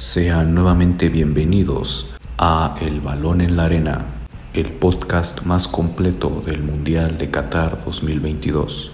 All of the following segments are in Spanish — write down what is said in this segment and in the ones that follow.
Sean nuevamente bienvenidos a El Balón en la Arena, el podcast más completo del Mundial de Qatar 2022.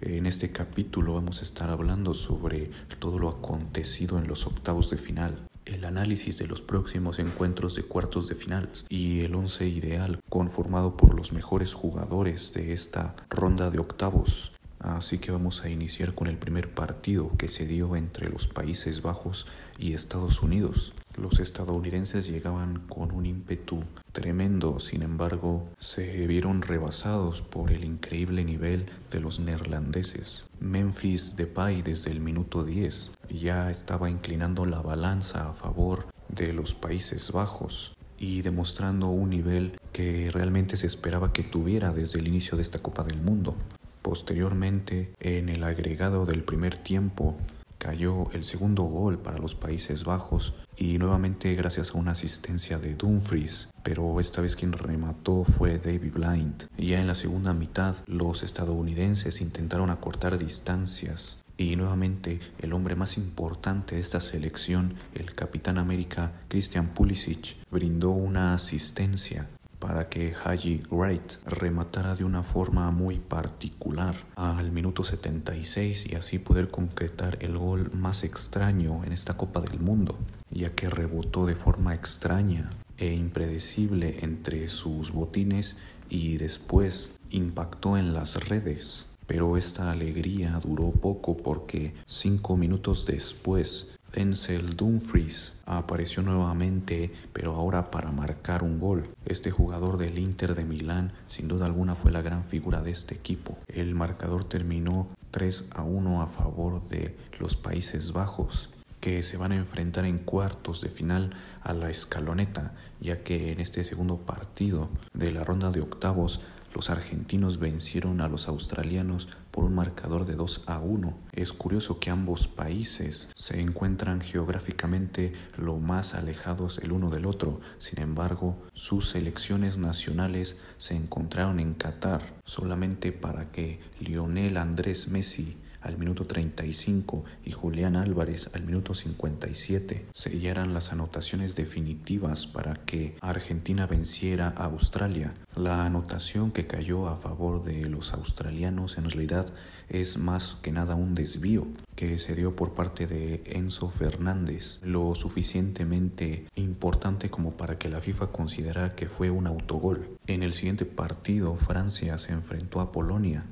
En este capítulo vamos a estar hablando sobre todo lo acontecido en los octavos de final, el análisis de los próximos encuentros de cuartos de final y el once ideal conformado por los mejores jugadores de esta ronda de octavos. Así que vamos a iniciar con el primer partido que se dio entre los Países Bajos y Estados Unidos. Los estadounidenses llegaban con un ímpetu tremendo, sin embargo, se vieron rebasados por el increíble nivel de los neerlandeses. Memphis Depay desde el minuto 10 ya estaba inclinando la balanza a favor de los Países Bajos y demostrando un nivel que realmente se esperaba que tuviera desde el inicio de esta Copa del Mundo. Posteriormente, en el agregado del primer tiempo, cayó el segundo gol para los Países Bajos y nuevamente gracias a una asistencia de Dumfries, pero esta vez quien remató fue David Blind. Ya en la segunda mitad los estadounidenses intentaron acortar distancias y nuevamente el hombre más importante de esta selección, el capitán América Christian Pulisic, brindó una asistencia para que Haji Wright rematara de una forma muy particular al minuto 76 y así poder concretar el gol más extraño en esta Copa del Mundo, ya que rebotó de forma extraña e impredecible entre sus botines y después impactó en las redes. Pero esta alegría duró poco porque cinco minutos después Denzel Dumfries apareció nuevamente, pero ahora para marcar un gol. Este jugador del Inter de Milán sin duda alguna fue la gran figura de este equipo. El marcador terminó 3 a 1 a favor de los Países Bajos que se van a enfrentar en cuartos de final a la escaloneta, ya que en este segundo partido de la ronda de octavos los argentinos vencieron a los australianos por un marcador de 2 a 1. Es curioso que ambos países se encuentran geográficamente lo más alejados el uno del otro, sin embargo, sus selecciones nacionales se encontraron en Qatar solamente para que Lionel Andrés Messi al minuto 35 y Julián Álvarez al minuto 57 sellaran las anotaciones definitivas para que Argentina venciera a Australia. La anotación que cayó a favor de los australianos en realidad es más que nada un desvío que se dio por parte de Enzo Fernández, lo suficientemente importante como para que la FIFA considerara que fue un autogol. En el siguiente partido Francia se enfrentó a Polonia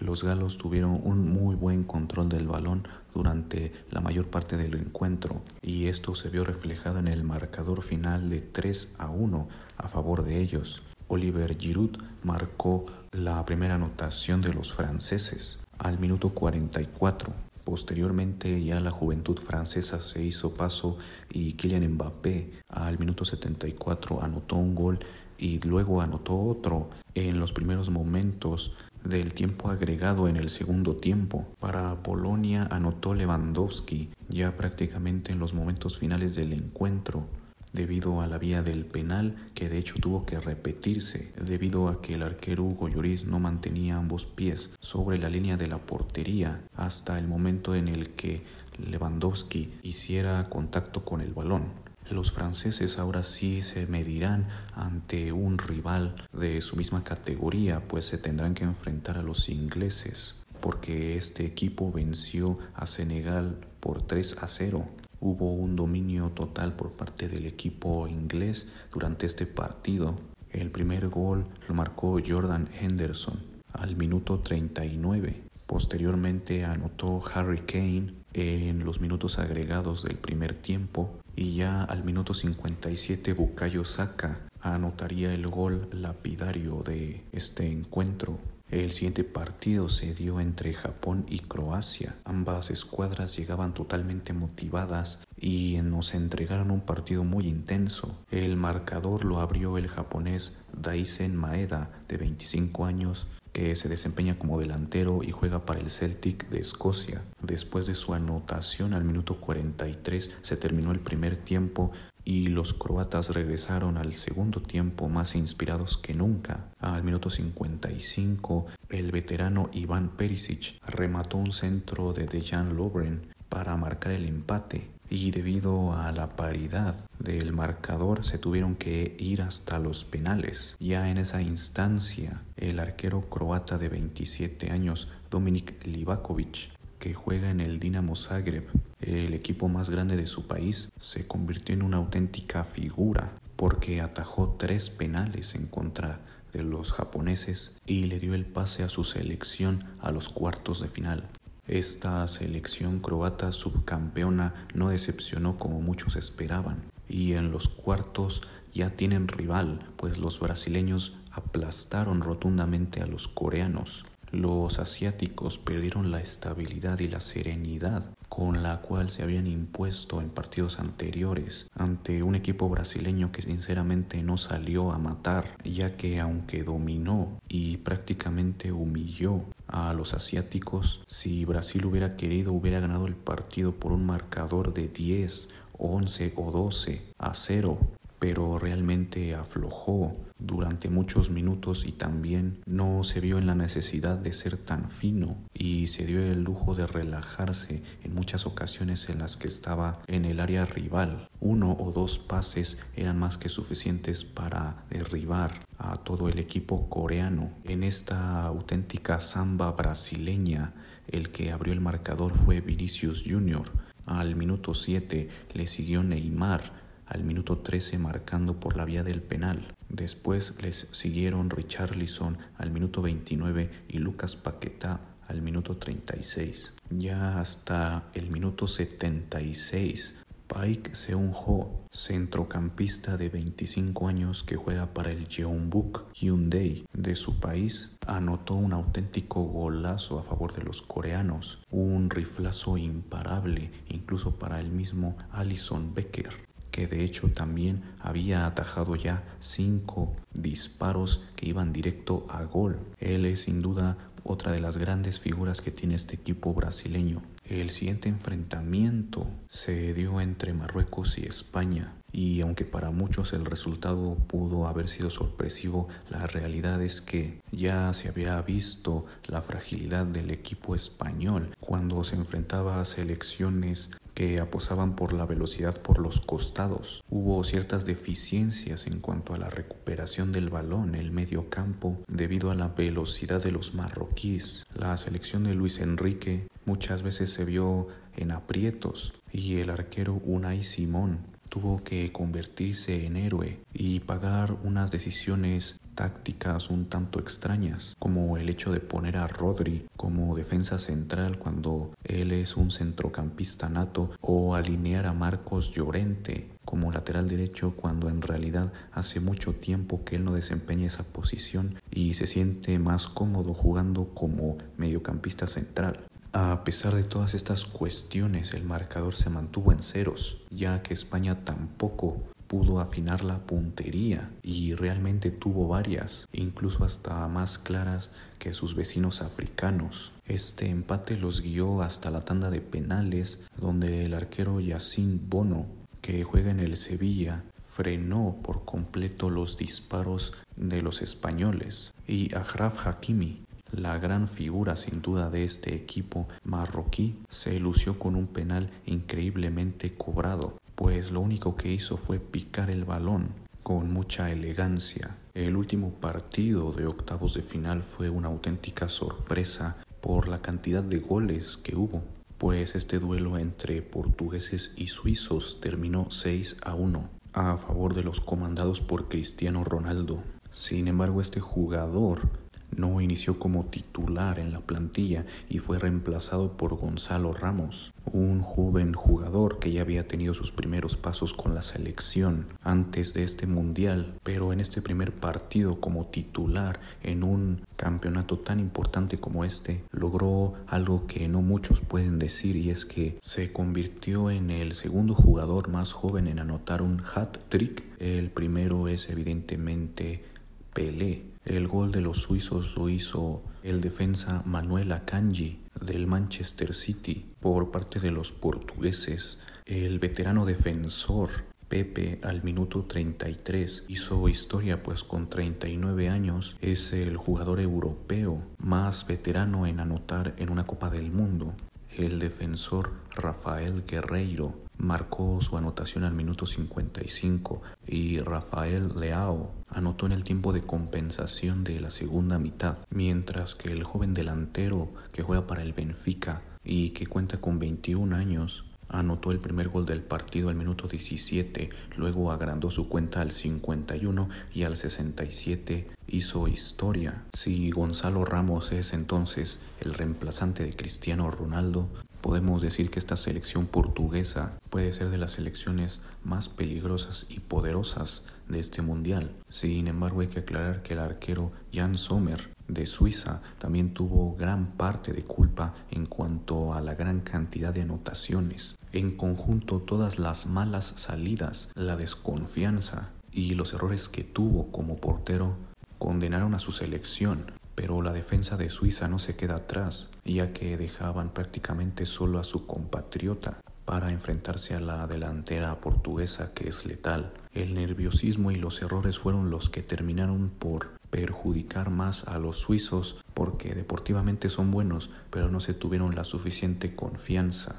los galos tuvieron un muy buen control del balón durante la mayor parte del encuentro y esto se vio reflejado en el marcador final de 3 a 1 a favor de ellos. Oliver Giroud marcó la primera anotación de los franceses al minuto 44. Posteriormente ya la juventud francesa se hizo paso y Kylian Mbappé al minuto 74 anotó un gol y luego anotó otro en los primeros momentos del tiempo agregado en el segundo tiempo. Para Polonia anotó Lewandowski ya prácticamente en los momentos finales del encuentro debido a la vía del penal que de hecho tuvo que repetirse debido a que el arquero Hugo Lloris no mantenía ambos pies sobre la línea de la portería hasta el momento en el que Lewandowski hiciera contacto con el balón. Los franceses ahora sí se medirán ante un rival de su misma categoría, pues se tendrán que enfrentar a los ingleses, porque este equipo venció a Senegal por 3 a 0. Hubo un dominio total por parte del equipo inglés durante este partido. El primer gol lo marcó Jordan Henderson al minuto 39. Posteriormente anotó Harry Kane en los minutos agregados del primer tiempo y ya al minuto 57 Bukayo Saka anotaría el gol lapidario de este encuentro. El siguiente partido se dio entre Japón y Croacia. Ambas escuadras llegaban totalmente motivadas y nos entregaron un partido muy intenso. El marcador lo abrió el japonés Daisen Maeda, de 25 años, se desempeña como delantero y juega para el Celtic de Escocia. Después de su anotación al minuto 43 se terminó el primer tiempo y los croatas regresaron al segundo tiempo más inspirados que nunca. Al minuto 55, el veterano Iván Perisic remató un centro de Dejan Lovren para marcar el empate y debido a la paridad del marcador se tuvieron que ir hasta los penales. Ya en esa instancia, el arquero croata de 27 años, Dominik Livakovic, que juega en el Dinamo Zagreb, el equipo más grande de su país, se convirtió en una auténtica figura porque atajó tres penales en contra de los japoneses y le dio el pase a su selección a los cuartos de final. Esta selección croata subcampeona no decepcionó como muchos esperaban y en los cuartos ya tienen rival, pues los brasileños aplastaron rotundamente a los coreanos. Los asiáticos perdieron la estabilidad y la serenidad con la cual se habían impuesto en partidos anteriores ante un equipo brasileño que sinceramente no salió a matar, ya que aunque dominó y prácticamente humilló a los asiáticos, si Brasil hubiera querido hubiera ganado el partido por un marcador de 10, 11 o 12 a 0 pero realmente aflojó durante muchos minutos y también no se vio en la necesidad de ser tan fino y se dio el lujo de relajarse en muchas ocasiones en las que estaba en el área rival. Uno o dos pases eran más que suficientes para derribar a todo el equipo coreano. En esta auténtica samba brasileña, el que abrió el marcador fue Vinicius Jr. Al minuto 7 le siguió Neymar al minuto 13 marcando por la vía del penal. Después les siguieron Richarlison al minuto 29 y Lucas Paquetá al minuto 36. Ya hasta el minuto 76, Paik Seung-ho, centrocampista de 25 años que juega para el Jeonbuk Hyundai de su país, anotó un auténtico golazo a favor de los coreanos, un riflazo imparable incluso para el mismo Alison Becker que de hecho también había atajado ya cinco disparos que iban directo a gol. Él es sin duda otra de las grandes figuras que tiene este equipo brasileño. El siguiente enfrentamiento se dio entre Marruecos y España y aunque para muchos el resultado pudo haber sido sorpresivo, la realidad es que ya se había visto la fragilidad del equipo español cuando se enfrentaba a selecciones que aposaban por la velocidad por los costados. Hubo ciertas deficiencias en cuanto a la recuperación del balón, el medio campo, debido a la velocidad de los marroquíes. La selección de Luis Enrique muchas veces se vio en aprietos y el arquero Unai Simón tuvo que convertirse en héroe y pagar unas decisiones tácticas un tanto extrañas, como el hecho de poner a Rodri como defensa central cuando él es un centrocampista nato, o alinear a Marcos Llorente como lateral derecho cuando en realidad hace mucho tiempo que él no desempeña esa posición y se siente más cómodo jugando como mediocampista central. A pesar de todas estas cuestiones, el marcador se mantuvo en ceros, ya que España tampoco pudo afinar la puntería y realmente tuvo varias, incluso hasta más claras que sus vecinos africanos. Este empate los guió hasta la tanda de penales, donde el arquero Yacine Bono, que juega en el Sevilla, frenó por completo los disparos de los españoles y Ahraf Hakimi, la gran figura sin duda de este equipo marroquí, se lució con un penal increíblemente cobrado, pues lo único que hizo fue picar el balón con mucha elegancia. El último partido de octavos de final fue una auténtica sorpresa por la cantidad de goles que hubo, pues este duelo entre portugueses y suizos terminó 6 a 1 a favor de los comandados por Cristiano Ronaldo. Sin embargo, este jugador no inició como titular en la plantilla y fue reemplazado por Gonzalo Ramos, un joven jugador que ya había tenido sus primeros pasos con la selección antes de este mundial, pero en este primer partido como titular en un campeonato tan importante como este, logró algo que no muchos pueden decir y es que se convirtió en el segundo jugador más joven en anotar un hat trick. El primero es evidentemente Pelé El gol de los suizos lo hizo el defensa Manuel Akanji del Manchester City por parte de los portugueses. El veterano defensor Pepe al minuto 33 hizo historia pues con 39 años es el jugador europeo más veterano en anotar en una Copa del Mundo. El defensor Rafael Guerreiro marcó su anotación al minuto 55 y Rafael Leao anotó en el tiempo de compensación de la segunda mitad, mientras que el joven delantero que juega para el Benfica y que cuenta con 21 años Anotó el primer gol del partido al minuto 17, luego agrandó su cuenta al 51 y al 67 hizo historia. Si Gonzalo Ramos es entonces el reemplazante de Cristiano Ronaldo, podemos decir que esta selección portuguesa puede ser de las selecciones más peligrosas y poderosas de este mundial. Sin embargo, hay que aclarar que el arquero Jan Sommer de Suiza también tuvo gran parte de culpa en cuanto a la gran cantidad de anotaciones. En conjunto, todas las malas salidas, la desconfianza y los errores que tuvo como portero condenaron a su selección, pero la defensa de Suiza no se queda atrás, ya que dejaban prácticamente solo a su compatriota para enfrentarse a la delantera portuguesa que es letal. El nerviosismo y los errores fueron los que terminaron por perjudicar más a los suizos porque deportivamente son buenos, pero no se tuvieron la suficiente confianza.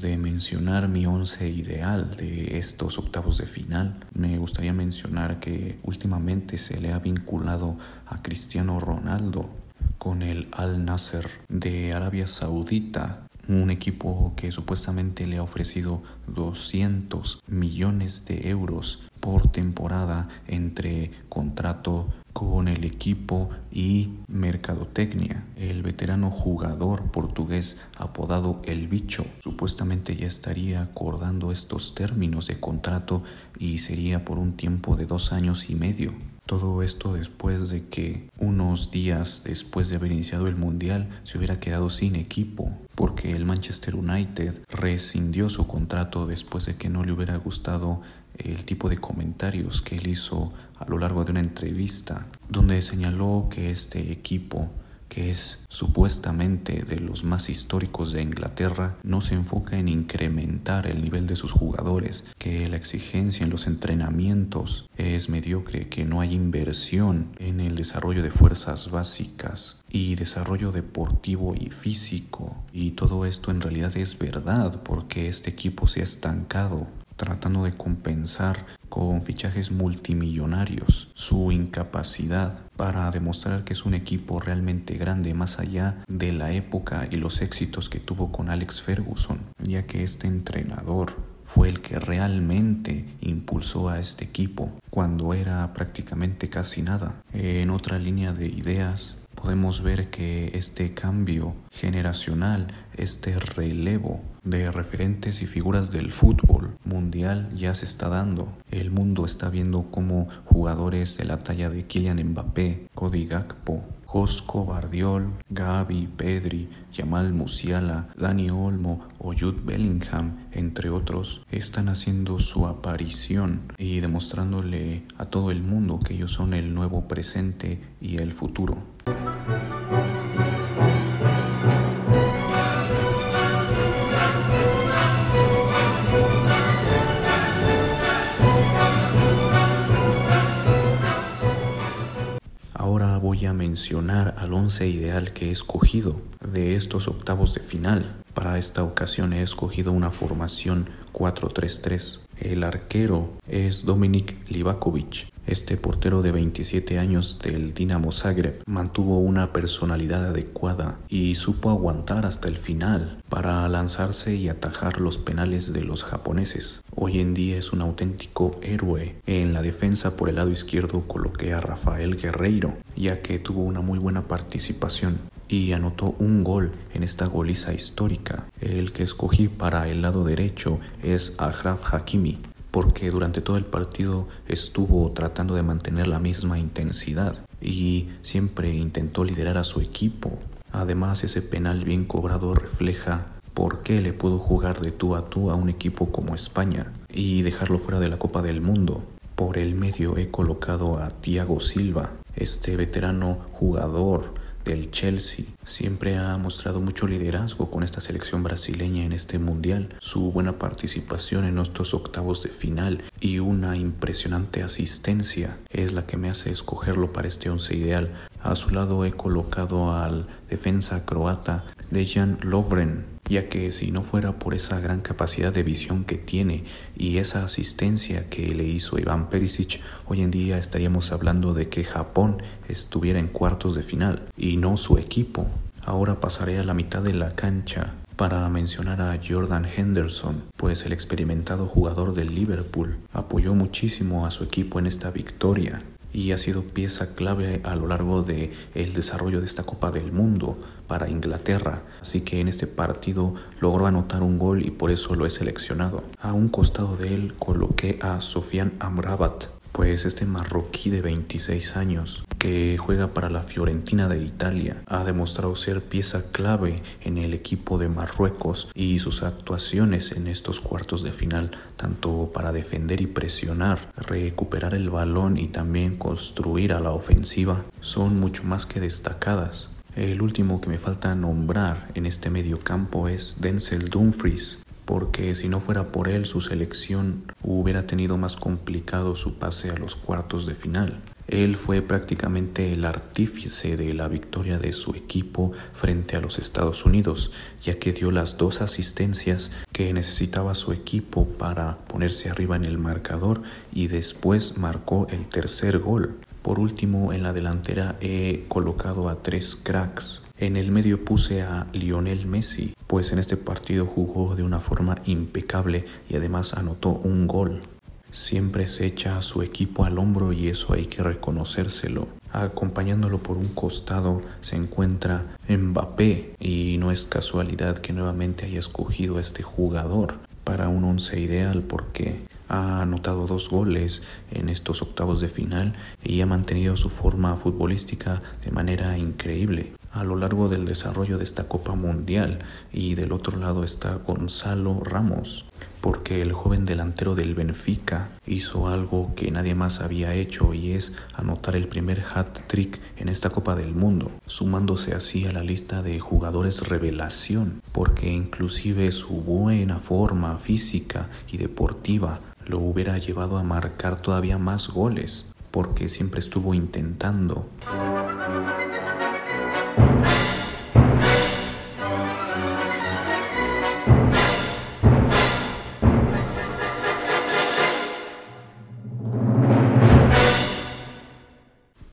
De mencionar mi once ideal de estos octavos de final, me gustaría mencionar que últimamente se le ha vinculado a Cristiano Ronaldo con el Al Nasser de Arabia Saudita un equipo que supuestamente le ha ofrecido 200 millones de euros por temporada entre contrato con el equipo y mercadotecnia. El veterano jugador portugués apodado El Bicho supuestamente ya estaría acordando estos términos de contrato y sería por un tiempo de dos años y medio. Todo esto después de que unos días después de haber iniciado el Mundial se hubiera quedado sin equipo porque el Manchester United rescindió su contrato después de que no le hubiera gustado el tipo de comentarios que él hizo a lo largo de una entrevista donde señaló que este equipo que es supuestamente de los más históricos de Inglaterra, no se enfoca en incrementar el nivel de sus jugadores, que la exigencia en los entrenamientos es mediocre, que no hay inversión en el desarrollo de fuerzas básicas y desarrollo deportivo y físico. Y todo esto en realidad es verdad porque este equipo se ha estancado tratando de compensar con fichajes multimillonarios su incapacidad para demostrar que es un equipo realmente grande más allá de la época y los éxitos que tuvo con Alex Ferguson, ya que este entrenador fue el que realmente impulsó a este equipo cuando era prácticamente casi nada. En otra línea de ideas, podemos ver que este cambio generacional, este relevo de referentes y figuras del fútbol mundial ya se está dando. El mundo está viendo cómo jugadores de la talla de Kylian Mbappé, Cody Gakpo, Josco Bardiol, Gaby, Pedri, Yamal Musiala, Dani Olmo o Jude Bellingham, entre otros, están haciendo su aparición y demostrándole a todo el mundo que ellos son el nuevo presente y el futuro. Mencionar al once ideal que he escogido de estos octavos de final. Para esta ocasión he escogido una formación 4-3-3. El arquero es Dominik Livakovic. Este portero de 27 años del Dinamo Zagreb mantuvo una personalidad adecuada y supo aguantar hasta el final para lanzarse y atajar los penales de los japoneses. Hoy en día es un auténtico héroe. En la defensa por el lado izquierdo coloqué a Rafael Guerreiro, ya que tuvo una muy buena participación y anotó un gol en esta goliza histórica. El que escogí para el lado derecho es Agraf Hakimi, porque durante todo el partido estuvo tratando de mantener la misma intensidad y siempre intentó liderar a su equipo. Además, ese penal bien cobrado refleja ¿Por qué le pudo jugar de tú a tú a un equipo como España y dejarlo fuera de la Copa del Mundo? Por el medio he colocado a Thiago Silva, este veterano jugador del Chelsea. Siempre ha mostrado mucho liderazgo con esta selección brasileña en este mundial. Su buena participación en estos octavos de final y una impresionante asistencia es la que me hace escogerlo para este once ideal. A su lado he colocado al defensa croata Dejan Lovren, ya que si no fuera por esa gran capacidad de visión que tiene y esa asistencia que le hizo Iván Perisic, hoy en día estaríamos hablando de que Japón estuviera en cuartos de final y no su equipo. Ahora pasaré a la mitad de la cancha para mencionar a Jordan Henderson, pues el experimentado jugador del Liverpool apoyó muchísimo a su equipo en esta victoria y ha sido pieza clave a lo largo de el desarrollo de esta Copa del Mundo para Inglaterra. Así que en este partido logró anotar un gol y por eso lo he seleccionado. A un costado de él coloqué a Sofian Amrabat, pues este marroquí de 26 años que juega para la Fiorentina de Italia ha demostrado ser pieza clave en el equipo de Marruecos y sus actuaciones en estos cuartos de final, tanto para defender y presionar, recuperar el balón y también construir a la ofensiva, son mucho más que destacadas. El último que me falta nombrar en este medio campo es Denzel Dumfries, porque si no fuera por él su selección hubiera tenido más complicado su pase a los cuartos de final. Él fue prácticamente el artífice de la victoria de su equipo frente a los Estados Unidos, ya que dio las dos asistencias que necesitaba su equipo para ponerse arriba en el marcador y después marcó el tercer gol. Por último, en la delantera he colocado a tres cracks. En el medio puse a Lionel Messi, pues en este partido jugó de una forma impecable y además anotó un gol. Siempre se echa a su equipo al hombro y eso hay que reconocérselo. Acompañándolo por un costado se encuentra Mbappé y no es casualidad que nuevamente haya escogido a este jugador para un once ideal porque ha anotado dos goles en estos octavos de final y ha mantenido su forma futbolística de manera increíble. A lo largo del desarrollo de esta Copa Mundial y del otro lado está Gonzalo Ramos porque el joven delantero del Benfica hizo algo que nadie más había hecho y es anotar el primer hat-trick en esta Copa del Mundo, sumándose así a la lista de jugadores revelación, porque inclusive su buena forma física y deportiva lo hubiera llevado a marcar todavía más goles, porque siempre estuvo intentando.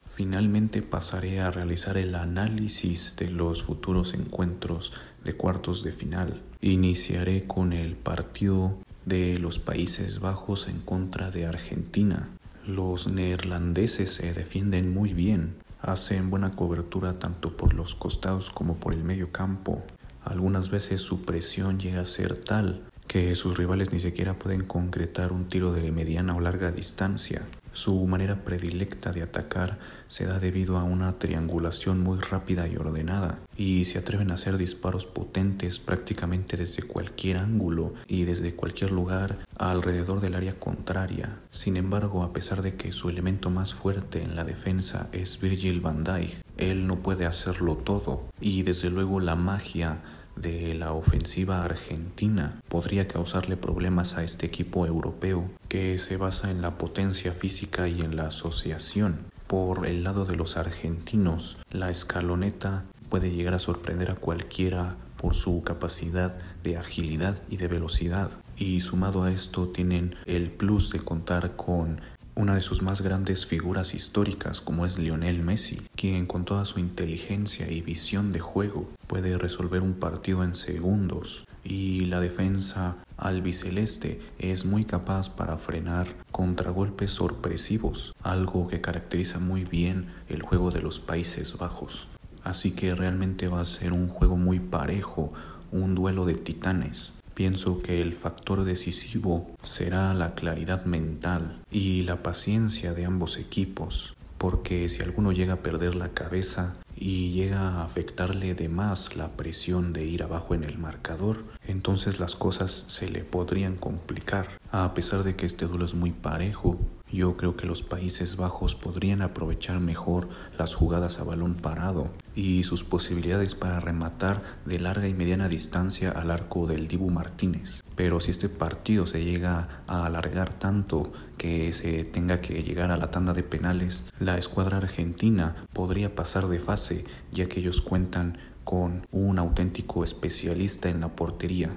Finalmente pasaré a realizar el análisis de los futuros encuentros de cuartos de final. Iniciaré con el partido de los Países Bajos en contra de Argentina. Los neerlandeses se defienden muy bien, hacen buena cobertura tanto por los costados como por el medio campo. Algunas veces su presión llega a ser tal que sus rivales ni siquiera pueden concretar un tiro de mediana o larga distancia. Su manera predilecta de atacar se da debido a una triangulación muy rápida y ordenada, y se atreven a hacer disparos potentes prácticamente desde cualquier ángulo y desde cualquier lugar alrededor del área contraria. Sin embargo, a pesar de que su elemento más fuerte en la defensa es Virgil van Dijk, él no puede hacerlo todo, y desde luego la magia de la ofensiva argentina podría causarle problemas a este equipo europeo que se basa en la potencia física y en la asociación. Por el lado de los argentinos, la escaloneta puede llegar a sorprender a cualquiera por su capacidad de agilidad y de velocidad. Y sumado a esto tienen el plus de contar con una de sus más grandes figuras históricas como es Lionel Messi, quien con toda su inteligencia y visión de juego puede resolver un partido en segundos y la defensa albiceleste es muy capaz para frenar contragolpes sorpresivos, algo que caracteriza muy bien el juego de los Países Bajos. Así que realmente va a ser un juego muy parejo, un duelo de titanes. Pienso que el factor decisivo será la claridad mental y la paciencia de ambos equipos, porque si alguno llega a perder la cabeza y llega a afectarle de más la presión de ir abajo en el marcador, entonces las cosas se le podrían complicar. A pesar de que este duelo es muy parejo, yo creo que los Países Bajos podrían aprovechar mejor las jugadas a balón parado y sus posibilidades para rematar de larga y mediana distancia al arco del Dibu Martínez. Pero si este partido se llega a alargar tanto que se tenga que llegar a la tanda de penales, la escuadra argentina podría pasar de fase ya que ellos cuentan con un auténtico especialista en la portería.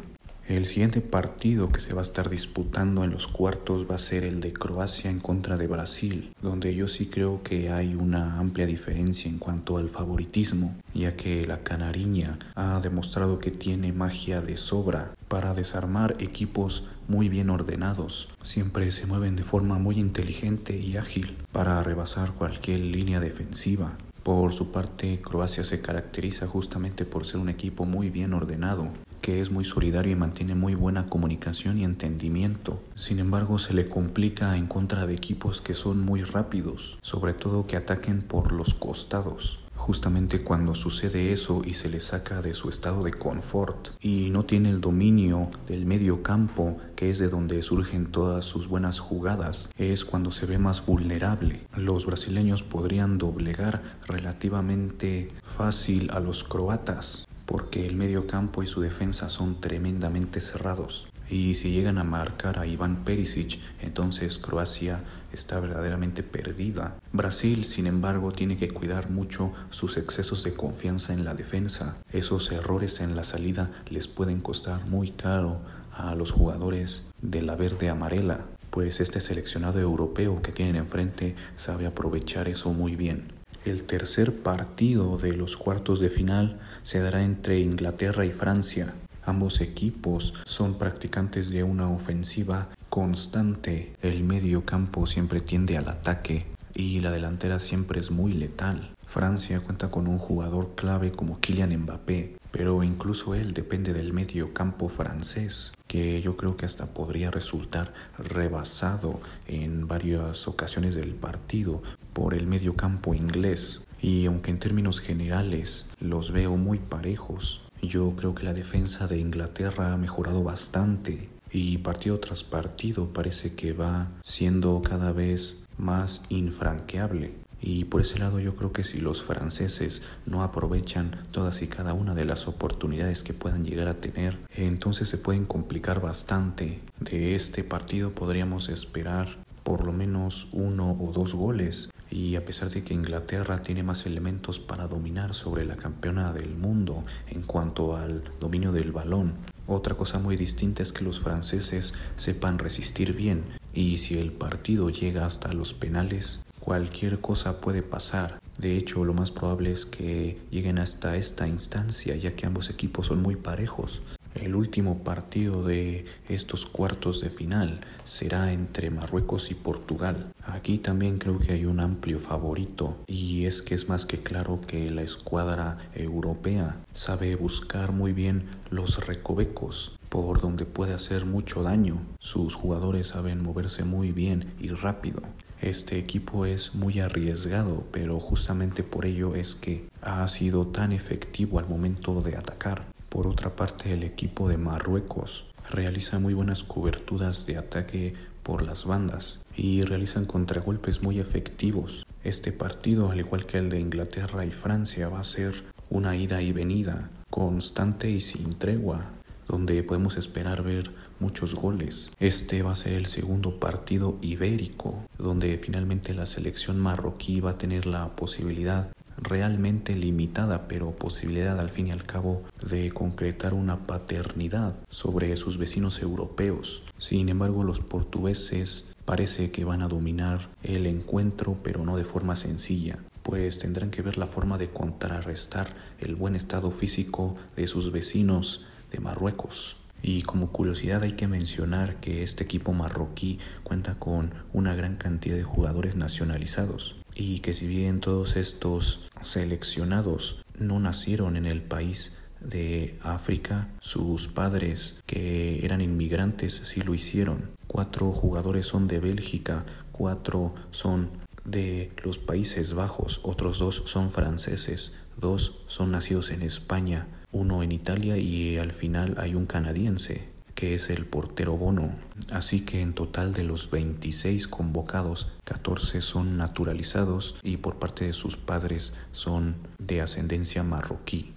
El siguiente partido que se va a estar disputando en los cuartos va a ser el de Croacia en contra de Brasil, donde yo sí creo que hay una amplia diferencia en cuanto al favoritismo, ya que la canariña ha demostrado que tiene magia de sobra para desarmar equipos muy bien ordenados. Siempre se mueven de forma muy inteligente y ágil para rebasar cualquier línea defensiva. Por su parte, Croacia se caracteriza justamente por ser un equipo muy bien ordenado, que es muy solidario y mantiene muy buena comunicación y entendimiento. Sin embargo, se le complica en contra de equipos que son muy rápidos, sobre todo que ataquen por los costados. Justamente cuando sucede eso y se le saca de su estado de confort y no tiene el dominio del medio campo, que es de donde surgen todas sus buenas jugadas, es cuando se ve más vulnerable. Los brasileños podrían doblegar relativamente fácil a los croatas, porque el medio campo y su defensa son tremendamente cerrados. Y si llegan a marcar a Iván Perisic, entonces Croacia está verdaderamente perdida. Brasil, sin embargo, tiene que cuidar mucho sus excesos de confianza en la defensa. Esos errores en la salida les pueden costar muy caro a los jugadores de la verde amarela, pues este seleccionado europeo que tienen enfrente sabe aprovechar eso muy bien. El tercer partido de los cuartos de final se dará entre Inglaterra y Francia. Ambos equipos son practicantes de una ofensiva constante. El medio campo siempre tiende al ataque y la delantera siempre es muy letal. Francia cuenta con un jugador clave como Kylian Mbappé, pero incluso él depende del medio campo francés, que yo creo que hasta podría resultar rebasado en varias ocasiones del partido por el medio campo inglés. Y aunque en términos generales los veo muy parejos, yo creo que la defensa de Inglaterra ha mejorado bastante y partido tras partido parece que va siendo cada vez más infranqueable. Y por ese lado yo creo que si los franceses no aprovechan todas y cada una de las oportunidades que puedan llegar a tener, entonces se pueden complicar bastante. De este partido podríamos esperar por lo menos uno o dos goles. Y a pesar de que Inglaterra tiene más elementos para dominar sobre la campeona del mundo en cuanto al dominio del balón, otra cosa muy distinta es que los franceses sepan resistir bien y si el partido llega hasta los penales, cualquier cosa puede pasar. De hecho, lo más probable es que lleguen hasta esta instancia, ya que ambos equipos son muy parejos. El último partido de estos cuartos de final será entre Marruecos y Portugal. Aquí también creo que hay un amplio favorito y es que es más que claro que la escuadra europea sabe buscar muy bien los recovecos por donde puede hacer mucho daño. Sus jugadores saben moverse muy bien y rápido. Este equipo es muy arriesgado, pero justamente por ello es que ha sido tan efectivo al momento de atacar. Por otra parte, el equipo de Marruecos realiza muy buenas coberturas de ataque por las bandas y realizan contragolpes muy efectivos. Este partido, al igual que el de Inglaterra y Francia, va a ser una ida y venida constante y sin tregua donde podemos esperar ver muchos goles. Este va a ser el segundo partido ibérico, donde finalmente la selección marroquí va a tener la posibilidad realmente limitada, pero posibilidad al fin y al cabo de concretar una paternidad sobre sus vecinos europeos. Sin embargo, los portugueses parece que van a dominar el encuentro, pero no de forma sencilla pues tendrán que ver la forma de contrarrestar el buen estado físico de sus vecinos de Marruecos. Y como curiosidad hay que mencionar que este equipo marroquí cuenta con una gran cantidad de jugadores nacionalizados y que si bien todos estos seleccionados no nacieron en el país de África, sus padres que eran inmigrantes sí lo hicieron. Cuatro jugadores son de Bélgica, cuatro son de los Países Bajos, otros dos son franceses, dos son nacidos en España, uno en Italia y al final hay un canadiense que es el portero Bono. Así que en total de los 26 convocados, 14 son naturalizados y por parte de sus padres son de ascendencia marroquí.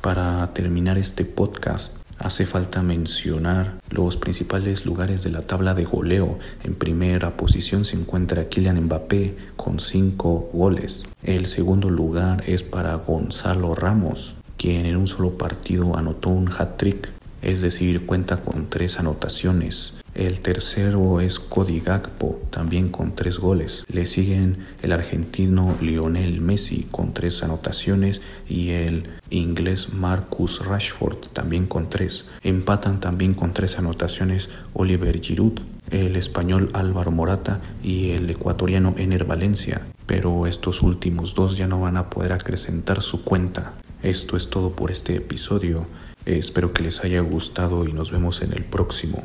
Para terminar este podcast, hace falta mencionar los principales lugares de la tabla de goleo. En primera posición se encuentra Kylian Mbappé con 5 goles. El segundo lugar es para Gonzalo Ramos, quien en un solo partido anotó un hat-trick, es decir, cuenta con tres anotaciones. El tercero es Cody Gakpo, también con tres goles. Le siguen el argentino Lionel Messi con tres anotaciones y el inglés Marcus Rashford también con tres. Empatan también con tres anotaciones Oliver Giroud, el español Álvaro Morata y el ecuatoriano Ener Valencia. Pero estos últimos dos ya no van a poder acrecentar su cuenta. Esto es todo por este episodio. Espero que les haya gustado y nos vemos en el próximo.